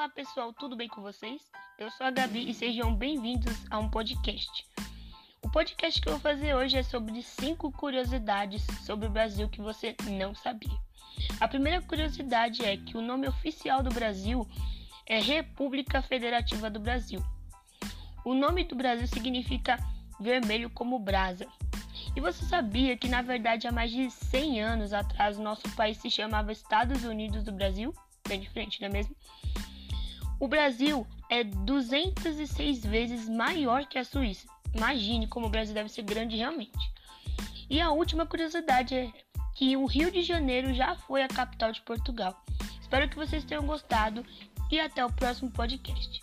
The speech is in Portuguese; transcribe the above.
Olá pessoal, tudo bem com vocês? Eu sou a Gabi e sejam bem-vindos a um podcast. O podcast que eu vou fazer hoje é sobre 5 curiosidades sobre o Brasil que você não sabia. A primeira curiosidade é que o nome oficial do Brasil é República Federativa do Brasil. O nome do Brasil significa vermelho como brasa. E você sabia que na verdade há mais de 100 anos atrás nosso país se chamava Estados Unidos do Brasil? Bem diferente, não é mesmo? O Brasil é 206 vezes maior que a Suíça. Imagine como o Brasil deve ser grande realmente. E a última curiosidade é que o Rio de Janeiro já foi a capital de Portugal. Espero que vocês tenham gostado e até o próximo podcast.